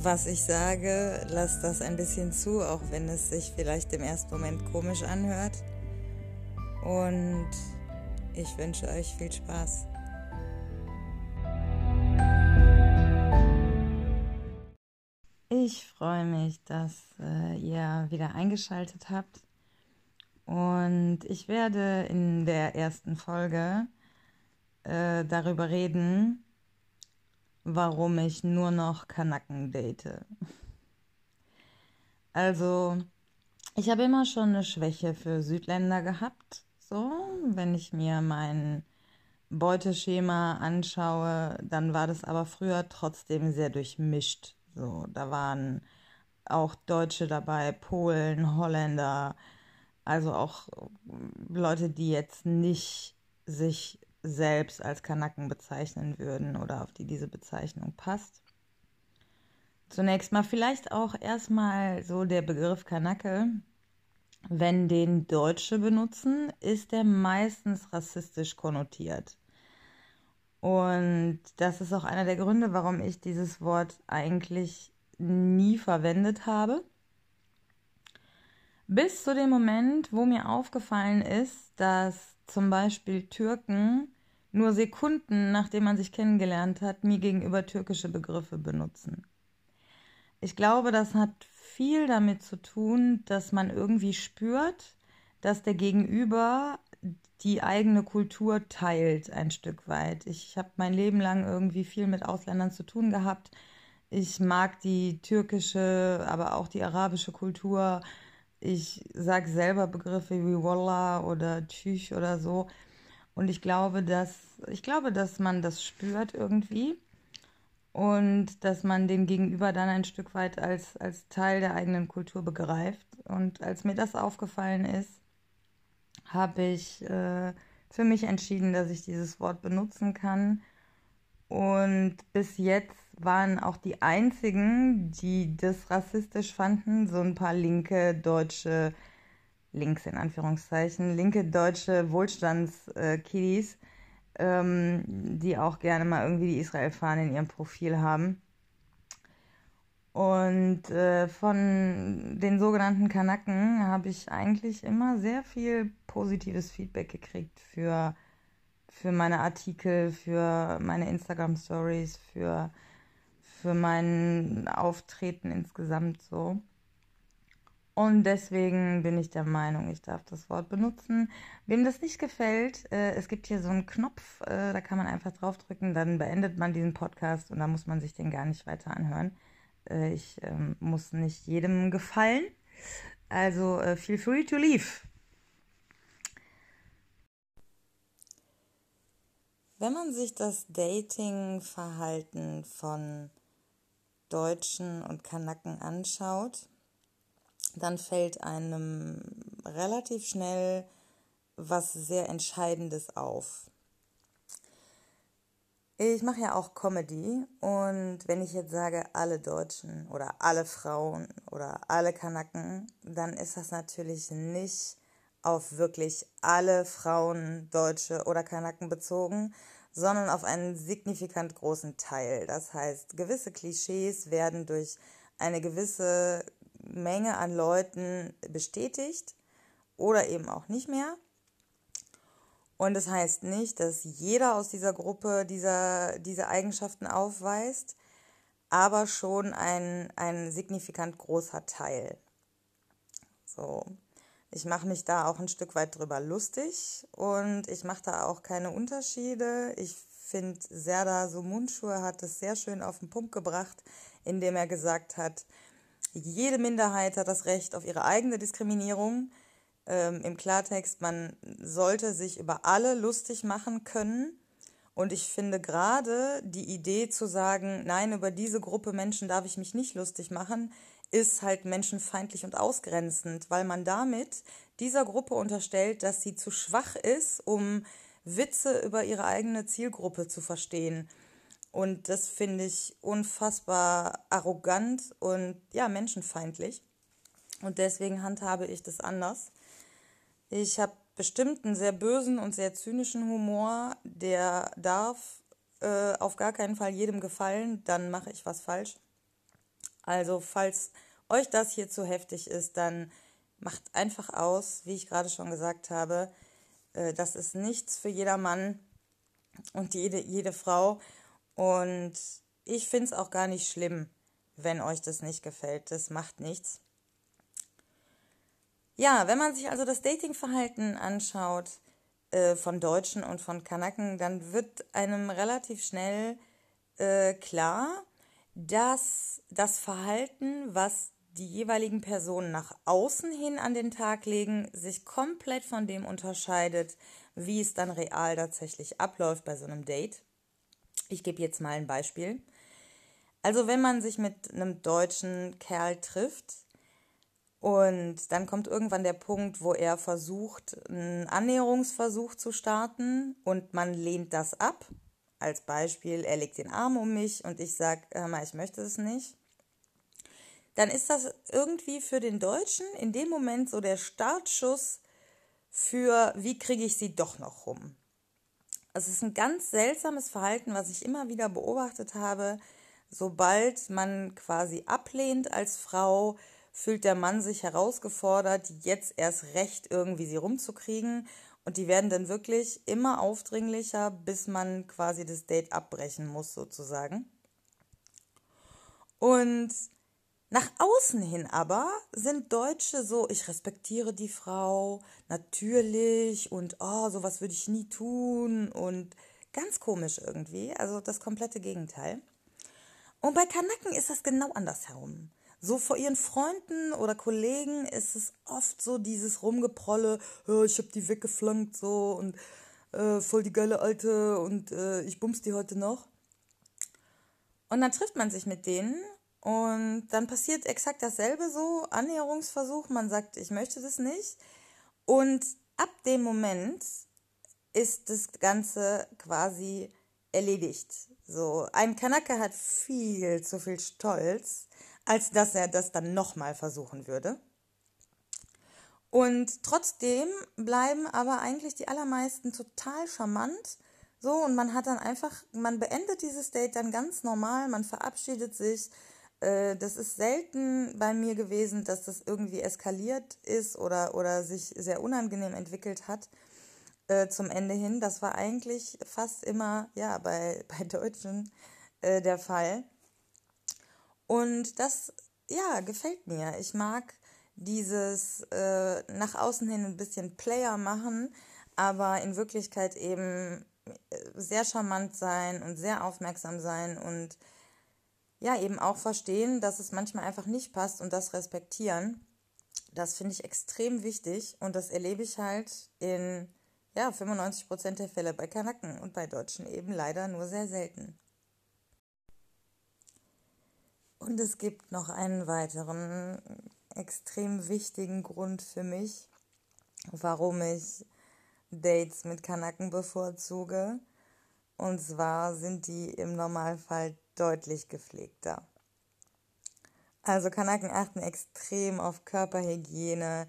was ich sage, lasst das ein bisschen zu, auch wenn es sich vielleicht im ersten Moment komisch anhört. Und ich wünsche euch viel Spaß. Ich freue mich, dass äh, ihr wieder eingeschaltet habt. Und ich werde in der ersten Folge äh, darüber reden, warum ich nur noch Kanaken date. Also, ich habe immer schon eine Schwäche für Südländer gehabt. So, wenn ich mir mein Beuteschema anschaue, dann war das aber früher trotzdem sehr durchmischt. So, da waren auch Deutsche dabei, Polen, Holländer, also auch Leute, die jetzt nicht sich selbst als Kanaken bezeichnen würden oder auf die diese Bezeichnung passt. Zunächst mal vielleicht auch erstmal so der Begriff Kanake. Wenn den Deutsche benutzen, ist der meistens rassistisch konnotiert. Und das ist auch einer der Gründe, warum ich dieses Wort eigentlich nie verwendet habe. Bis zu dem Moment, wo mir aufgefallen ist, dass zum Beispiel Türken nur Sekunden, nachdem man sich kennengelernt hat, mir gegenüber türkische Begriffe benutzen. Ich glaube, das hat viel damit zu tun, dass man irgendwie spürt, dass der Gegenüber die eigene Kultur teilt ein Stück weit. Ich habe mein Leben lang irgendwie viel mit Ausländern zu tun gehabt. Ich mag die türkische, aber auch die arabische Kultur. Ich sage selber Begriffe wie Wallah oder Tüch oder so. Und ich glaube, dass ich glaube, dass man das spürt irgendwie und dass man den Gegenüber dann ein Stück weit als, als Teil der eigenen Kultur begreift. Und als mir das aufgefallen ist, habe ich äh, für mich entschieden, dass ich dieses Wort benutzen kann. Und bis jetzt waren auch die einzigen, die das rassistisch fanden, so ein paar linke deutsche, links in Anführungszeichen, linke deutsche Wohlstandskiddies, ähm, die auch gerne mal irgendwie die Israel-Fahne in ihrem Profil haben. Und äh, von den sogenannten Kanaken habe ich eigentlich immer sehr viel positives Feedback gekriegt für, für meine Artikel, für meine Instagram-Stories, für, für mein Auftreten insgesamt so. Und deswegen bin ich der Meinung, ich darf das Wort benutzen. Wem das nicht gefällt, äh, es gibt hier so einen Knopf, äh, da kann man einfach draufdrücken, dann beendet man diesen Podcast und dann muss man sich den gar nicht weiter anhören. Äh, ich ähm, muss nicht jedem gefallen. Also äh, feel free to leave. Wenn man sich das Dating-Verhalten von Deutschen und Kanaken anschaut, dann fällt einem relativ schnell was sehr Entscheidendes auf. Ich mache ja auch Comedy und wenn ich jetzt sage alle Deutschen oder alle Frauen oder alle Kanaken, dann ist das natürlich nicht auf wirklich alle Frauen, Deutsche oder Kanaken bezogen, sondern auf einen signifikant großen Teil. Das heißt, gewisse Klischees werden durch eine gewisse Menge an Leuten bestätigt oder eben auch nicht mehr. Und das heißt nicht, dass jeder aus dieser Gruppe dieser, diese Eigenschaften aufweist, aber schon ein, ein signifikant großer Teil. So. Ich mache mich da auch ein Stück weit drüber lustig und ich mache da auch keine Unterschiede. Ich finde, Serda Sumunschur hat es sehr schön auf den Punkt gebracht, indem er gesagt hat, jede Minderheit hat das Recht auf ihre eigene Diskriminierung ähm, im Klartext, man sollte sich über alle lustig machen können. Und ich finde gerade die Idee zu sagen, nein, über diese Gruppe Menschen darf ich mich nicht lustig machen, ist halt menschenfeindlich und ausgrenzend, weil man damit dieser Gruppe unterstellt, dass sie zu schwach ist, um Witze über ihre eigene Zielgruppe zu verstehen. Und das finde ich unfassbar arrogant und ja, menschenfeindlich. Und deswegen handhabe ich das anders. Ich habe bestimmt einen sehr bösen und sehr zynischen Humor, der darf äh, auf gar keinen Fall jedem gefallen, dann mache ich was falsch. Also falls euch das hier zu heftig ist, dann macht einfach aus, wie ich gerade schon gesagt habe. Äh, das ist nichts für jeder Mann und jede, jede Frau. Und ich finde es auch gar nicht schlimm, wenn euch das nicht gefällt. Das macht nichts. Ja, wenn man sich also das Datingverhalten anschaut äh, von Deutschen und von Kanaken, dann wird einem relativ schnell äh, klar, dass das Verhalten, was die jeweiligen Personen nach außen hin an den Tag legen, sich komplett von dem unterscheidet, wie es dann real tatsächlich abläuft bei so einem Date. Ich gebe jetzt mal ein Beispiel. Also wenn man sich mit einem deutschen Kerl trifft, und dann kommt irgendwann der Punkt, wo er versucht, einen Annäherungsversuch zu starten und man lehnt das ab. Als Beispiel, er legt den Arm um mich und ich sage, mal, ich möchte es nicht. Dann ist das irgendwie für den Deutschen in dem Moment so der Startschuss für, wie kriege ich sie doch noch rum. Es ist ein ganz seltsames Verhalten, was ich immer wieder beobachtet habe. Sobald man quasi ablehnt als Frau, fühlt der Mann sich herausgefordert, jetzt erst recht irgendwie sie rumzukriegen. Und die werden dann wirklich immer aufdringlicher, bis man quasi das Date abbrechen muss, sozusagen. Und nach außen hin aber sind Deutsche so, ich respektiere die Frau, natürlich und oh, sowas würde ich nie tun und ganz komisch irgendwie, also das komplette Gegenteil. Und bei Kanaken ist das genau andersherum. So vor ihren Freunden oder Kollegen ist es oft so dieses Rumgeprolle, ja, ich hab die weggeflankt so und äh, voll die geile Alte und äh, ich bums die heute noch. Und dann trifft man sich mit denen und dann passiert exakt dasselbe so, Annäherungsversuch, man sagt, ich möchte das nicht. Und ab dem Moment ist das Ganze quasi erledigt. So, ein Kanake hat viel zu viel Stolz als dass er das dann nochmal versuchen würde. Und trotzdem bleiben aber eigentlich die allermeisten total charmant. So, und man hat dann einfach, man beendet dieses Date dann ganz normal, man verabschiedet sich. Äh, das ist selten bei mir gewesen, dass das irgendwie eskaliert ist oder, oder sich sehr unangenehm entwickelt hat äh, zum Ende hin. Das war eigentlich fast immer, ja, bei, bei Deutschen äh, der Fall. Und das, ja, gefällt mir. Ich mag dieses äh, nach außen hin ein bisschen Player machen, aber in Wirklichkeit eben äh, sehr charmant sein und sehr aufmerksam sein und ja, eben auch verstehen, dass es manchmal einfach nicht passt und das respektieren. Das finde ich extrem wichtig und das erlebe ich halt in ja, 95 Prozent der Fälle bei Kanaken und bei Deutschen eben leider nur sehr selten. Und es gibt noch einen weiteren extrem wichtigen Grund für mich, warum ich Dates mit Kanaken bevorzuge. Und zwar sind die im Normalfall deutlich gepflegter. Also Kanaken achten extrem auf Körperhygiene.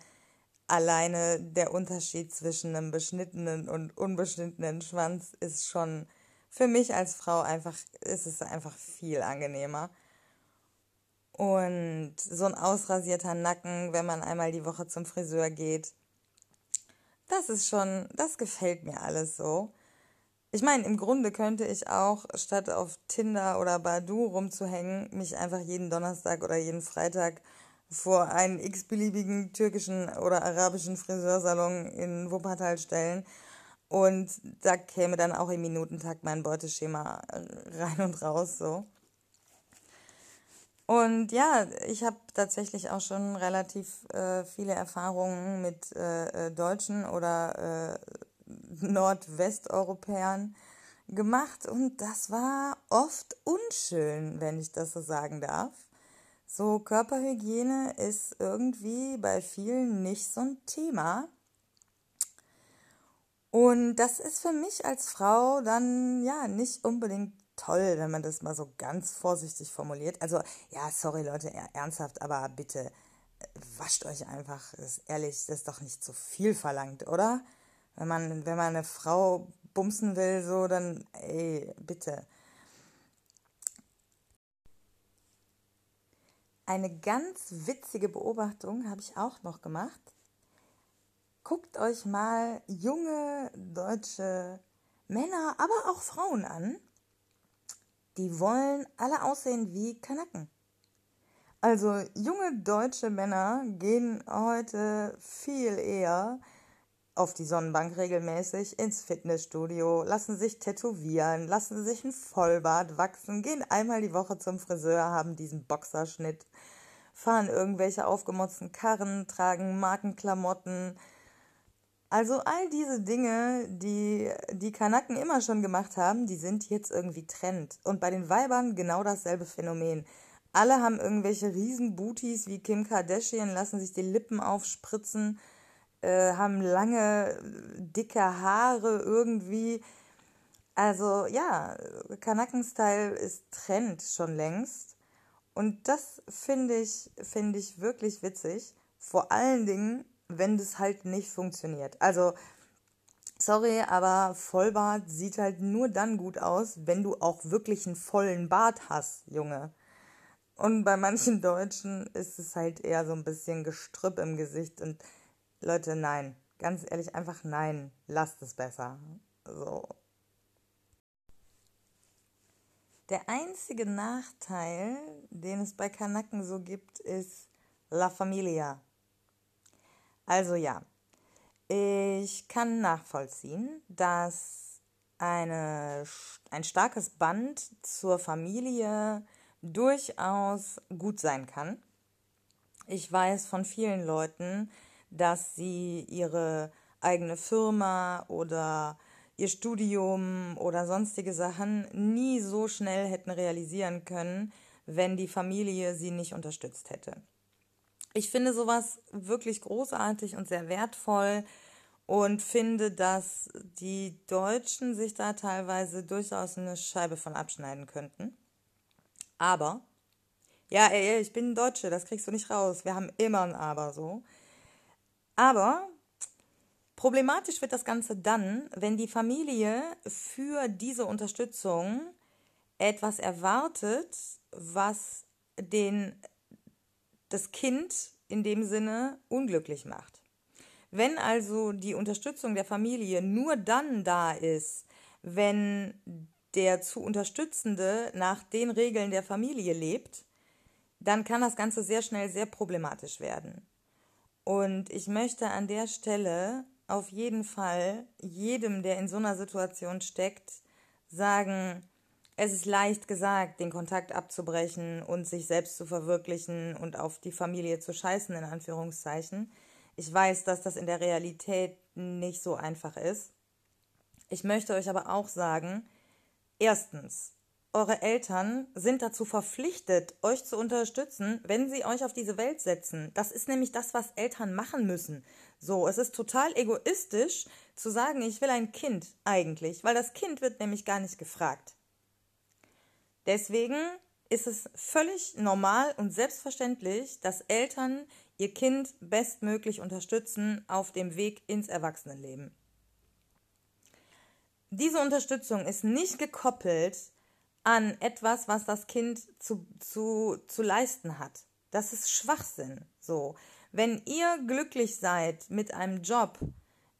Alleine der Unterschied zwischen einem beschnittenen und unbeschnittenen Schwanz ist schon für mich als Frau einfach, ist es einfach viel angenehmer. Und so ein ausrasierter Nacken, wenn man einmal die Woche zum Friseur geht. Das ist schon, das gefällt mir alles so. Ich meine, im Grunde könnte ich auch, statt auf Tinder oder Badu rumzuhängen, mich einfach jeden Donnerstag oder jeden Freitag vor einen x-beliebigen türkischen oder arabischen Friseursalon in Wuppertal stellen. Und da käme dann auch im Minutentakt mein Beuteschema rein und raus so. Und ja, ich habe tatsächlich auch schon relativ äh, viele Erfahrungen mit äh, äh Deutschen oder äh, Nordwesteuropäern gemacht und das war oft unschön, wenn ich das so sagen darf. So, Körperhygiene ist irgendwie bei vielen nicht so ein Thema. Und das ist für mich als Frau dann ja nicht unbedingt toll, wenn man das mal so ganz vorsichtig formuliert. Also, ja, sorry Leute, ernsthaft, aber bitte äh, wascht euch einfach. Das ist ehrlich, das ist doch nicht zu viel verlangt, oder? Wenn man, wenn man eine Frau bumsen will, so, dann, ey, bitte. Eine ganz witzige Beobachtung habe ich auch noch gemacht. Guckt euch mal junge deutsche Männer, aber auch Frauen an. Die wollen alle aussehen wie Kanaken. Also junge deutsche Männer gehen heute viel eher auf die Sonnenbank regelmäßig ins Fitnessstudio, lassen sich tätowieren, lassen sich ein Vollbart wachsen, gehen einmal die Woche zum Friseur, haben diesen Boxerschnitt, fahren irgendwelche aufgemotzten Karren, tragen Markenklamotten. Also all diese Dinge, die die Kanaken immer schon gemacht haben, die sind jetzt irgendwie Trend. Und bei den Weibern genau dasselbe Phänomen. Alle haben irgendwelche Riesenbooties wie Kim Kardashian, lassen sich die Lippen aufspritzen, äh, haben lange, dicke Haare irgendwie. Also ja, Kanaken-Style ist Trend schon längst. Und das finde ich, finde ich wirklich witzig. Vor allen Dingen, wenn das halt nicht funktioniert. Also, sorry, aber Vollbart sieht halt nur dann gut aus, wenn du auch wirklich einen vollen Bart hast, Junge. Und bei manchen Deutschen ist es halt eher so ein bisschen Gestrüpp im Gesicht. Und Leute, nein. Ganz ehrlich, einfach nein. Lasst es besser. So. Der einzige Nachteil, den es bei Kanaken so gibt, ist La Familia. Also ja, ich kann nachvollziehen, dass eine, ein starkes Band zur Familie durchaus gut sein kann. Ich weiß von vielen Leuten, dass sie ihre eigene Firma oder ihr Studium oder sonstige Sachen nie so schnell hätten realisieren können, wenn die Familie sie nicht unterstützt hätte. Ich finde sowas wirklich großartig und sehr wertvoll und finde, dass die Deutschen sich da teilweise durchaus eine Scheibe von abschneiden könnten. Aber, ja, ey, ich bin Deutsche, das kriegst du nicht raus. Wir haben immer ein Aber so. Aber Problematisch wird das Ganze dann, wenn die Familie für diese Unterstützung etwas erwartet, was den, das Kind in dem Sinne unglücklich macht. Wenn also die Unterstützung der Familie nur dann da ist, wenn der zu Unterstützende nach den Regeln der Familie lebt, dann kann das Ganze sehr schnell sehr problematisch werden. Und ich möchte an der Stelle auf jeden Fall jedem, der in so einer Situation steckt, sagen, es ist leicht gesagt, den Kontakt abzubrechen und sich selbst zu verwirklichen und auf die Familie zu scheißen, in Anführungszeichen. Ich weiß, dass das in der Realität nicht so einfach ist. Ich möchte euch aber auch sagen, erstens, eure Eltern sind dazu verpflichtet, euch zu unterstützen, wenn sie euch auf diese Welt setzen. Das ist nämlich das, was Eltern machen müssen. So, es ist total egoistisch zu sagen, ich will ein Kind eigentlich, weil das Kind wird nämlich gar nicht gefragt. Deswegen ist es völlig normal und selbstverständlich, dass Eltern ihr Kind bestmöglich unterstützen auf dem Weg ins Erwachsenenleben. Diese Unterstützung ist nicht gekoppelt an etwas, was das Kind zu, zu, zu leisten hat. Das ist Schwachsinn. So. Wenn ihr glücklich seid mit einem Job,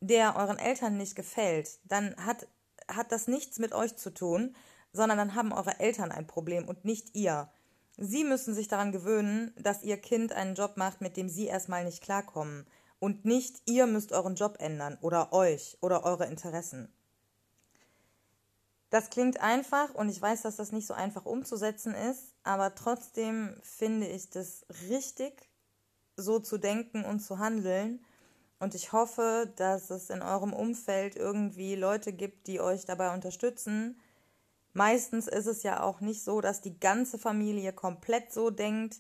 der euren Eltern nicht gefällt, dann hat, hat das nichts mit euch zu tun, sondern dann haben eure Eltern ein Problem und nicht ihr. Sie müssen sich daran gewöhnen, dass ihr Kind einen Job macht, mit dem sie erstmal nicht klarkommen. Und nicht ihr müsst euren Job ändern oder euch oder eure Interessen. Das klingt einfach und ich weiß, dass das nicht so einfach umzusetzen ist, aber trotzdem finde ich das richtig so zu denken und zu handeln. Und ich hoffe, dass es in eurem Umfeld irgendwie Leute gibt, die euch dabei unterstützen. Meistens ist es ja auch nicht so, dass die ganze Familie komplett so denkt.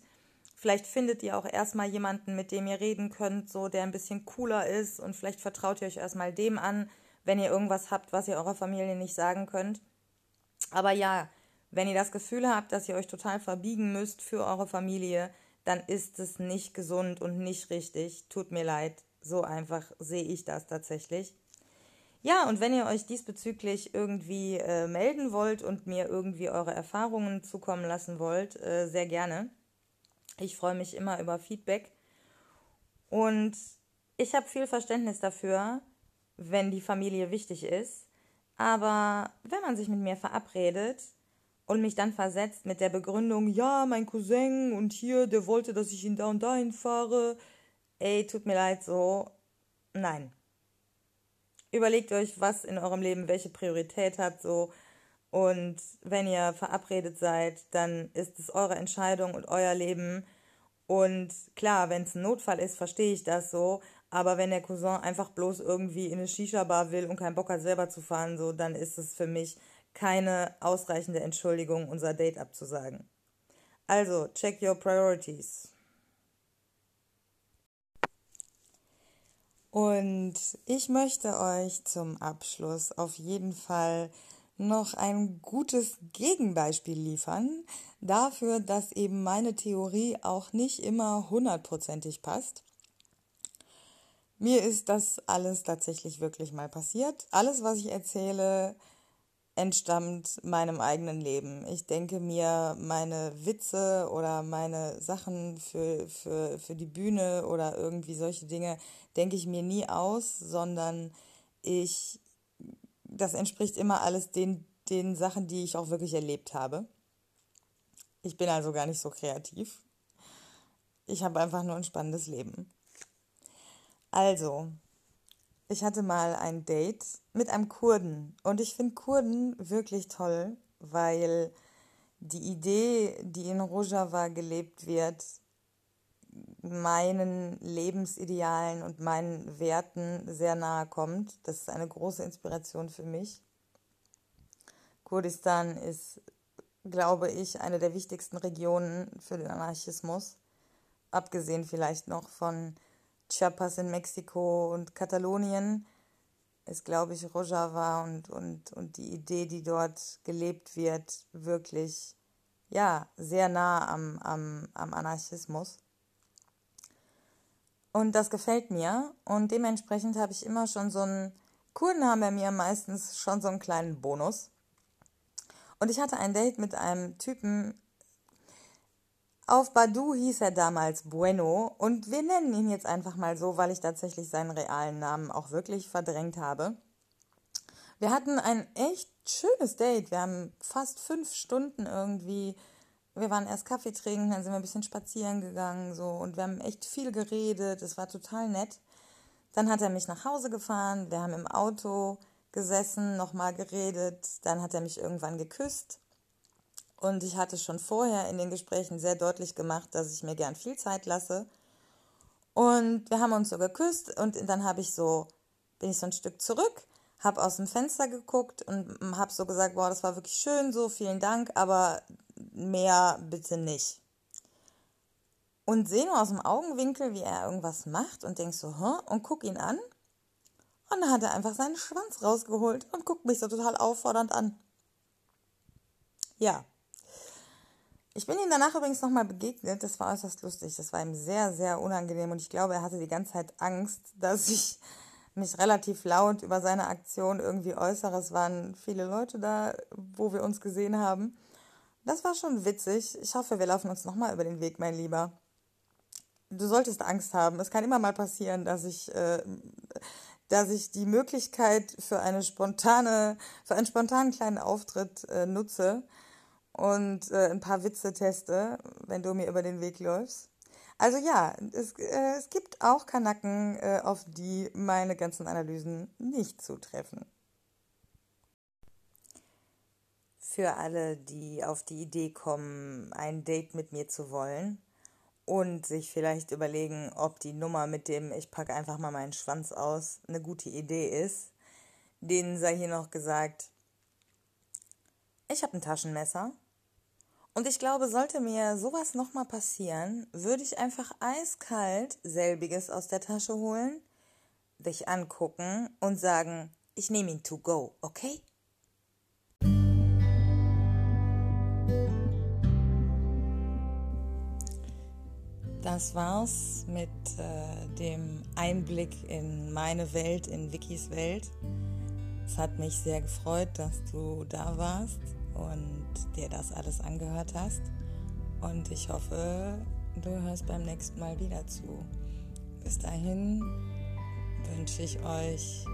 Vielleicht findet ihr auch erstmal jemanden, mit dem ihr reden könnt, so der ein bisschen cooler ist und vielleicht vertraut ihr euch erstmal dem an, wenn ihr irgendwas habt, was ihr eurer Familie nicht sagen könnt. Aber ja, wenn ihr das Gefühl habt, dass ihr euch total verbiegen müsst für eure Familie, dann ist es nicht gesund und nicht richtig. Tut mir leid, so einfach sehe ich das tatsächlich. Ja, und wenn ihr euch diesbezüglich irgendwie äh, melden wollt und mir irgendwie eure Erfahrungen zukommen lassen wollt, äh, sehr gerne. Ich freue mich immer über Feedback. Und ich habe viel Verständnis dafür, wenn die Familie wichtig ist. Aber wenn man sich mit mir verabredet und mich dann versetzt mit der Begründung, ja, mein Cousin und hier, der wollte, dass ich ihn da und dahin fahre, ey, tut mir leid, so, nein. Überlegt euch, was in eurem Leben welche Priorität hat, so. Und wenn ihr verabredet seid, dann ist es eure Entscheidung und euer Leben. Und klar, wenn es ein Notfall ist, verstehe ich das so. Aber wenn der Cousin einfach bloß irgendwie in eine Shisha-Bar will und keinen Bock hat, selber zu fahren, so, dann ist es für mich keine ausreichende Entschuldigung, unser Date abzusagen. Also, check your priorities. Und ich möchte euch zum Abschluss auf jeden Fall noch ein gutes Gegenbeispiel liefern dafür, dass eben meine Theorie auch nicht immer hundertprozentig passt. Mir ist das alles tatsächlich wirklich mal passiert. Alles, was ich erzähle, entstammt meinem eigenen Leben. Ich denke mir meine Witze oder meine Sachen für, für, für die Bühne oder irgendwie solche Dinge, denke ich mir nie aus, sondern ich, das entspricht immer alles den, den Sachen, die ich auch wirklich erlebt habe. Ich bin also gar nicht so kreativ. Ich habe einfach nur ein spannendes Leben. Also, ich hatte mal ein Date mit einem Kurden und ich finde Kurden wirklich toll, weil die Idee, die in Rojava gelebt wird, meinen Lebensidealen und meinen Werten sehr nahe kommt. Das ist eine große Inspiration für mich. Kurdistan ist, glaube ich, eine der wichtigsten Regionen für den Anarchismus, abgesehen vielleicht noch von Chiapas in Mexiko und Katalonien ist, glaube ich, Rojava und, und, und die Idee, die dort gelebt wird, wirklich ja, sehr nah am, am, am Anarchismus. Und das gefällt mir. Und dementsprechend habe ich immer schon so einen, Kurden haben bei mir meistens schon so einen kleinen Bonus. Und ich hatte ein Date mit einem Typen, auf Badu hieß er damals Bueno und wir nennen ihn jetzt einfach mal so, weil ich tatsächlich seinen realen Namen auch wirklich verdrängt habe. Wir hatten ein echt schönes Date. Wir haben fast fünf Stunden irgendwie. Wir waren erst Kaffee trinken, dann sind wir ein bisschen spazieren gegangen so und wir haben echt viel geredet. Es war total nett. Dann hat er mich nach Hause gefahren. Wir haben im Auto gesessen, nochmal geredet. Dann hat er mich irgendwann geküsst. Und ich hatte schon vorher in den Gesprächen sehr deutlich gemacht, dass ich mir gern viel Zeit lasse. Und wir haben uns so geküsst und dann habe ich so, bin ich so ein Stück zurück, habe aus dem Fenster geguckt und habe so gesagt, boah, das war wirklich schön, so vielen Dank, aber mehr bitte nicht. Und sehe nur aus dem Augenwinkel, wie er irgendwas macht und denk so, hä? Und guck ihn an. Und dann hat er einfach seinen Schwanz rausgeholt und guckt mich so total auffordernd an. Ja, ich bin ihm danach übrigens nochmal begegnet. Das war äußerst lustig. Das war ihm sehr, sehr unangenehm und ich glaube, er hatte die ganze Zeit Angst, dass ich mich relativ laut über seine Aktion irgendwie äußere. Es waren viele Leute da, wo wir uns gesehen haben. Das war schon witzig. Ich hoffe, wir laufen uns nochmal über den Weg, mein Lieber. Du solltest Angst haben. Es kann immer mal passieren, dass ich, äh, dass ich die Möglichkeit für eine spontane, für einen spontanen kleinen Auftritt äh, nutze und äh, ein paar Witze teste, wenn du mir über den Weg läufst. Also ja, es, äh, es gibt auch Kanacken, äh, auf die meine ganzen Analysen nicht zutreffen. Für alle, die auf die Idee kommen, ein Date mit mir zu wollen und sich vielleicht überlegen, ob die Nummer mit dem ich packe einfach mal meinen Schwanz aus eine gute Idee ist, denen sei hier noch gesagt, ich habe ein Taschenmesser Und ich glaube, sollte mir sowas nochmal passieren, würde ich einfach eiskalt selbiges aus der Tasche holen, dich angucken und sagen, ich nehme ihn to go, okay? Das war's mit äh, dem Einblick in meine Welt, in Vickys Welt. Es hat mich sehr gefreut, dass du da warst und dir das alles angehört hast. Und ich hoffe, du hörst beim nächsten Mal wieder zu. Bis dahin wünsche ich euch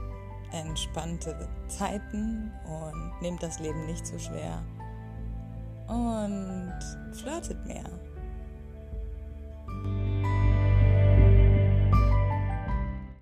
entspannte Zeiten und nehmt das Leben nicht zu schwer und flirtet mehr.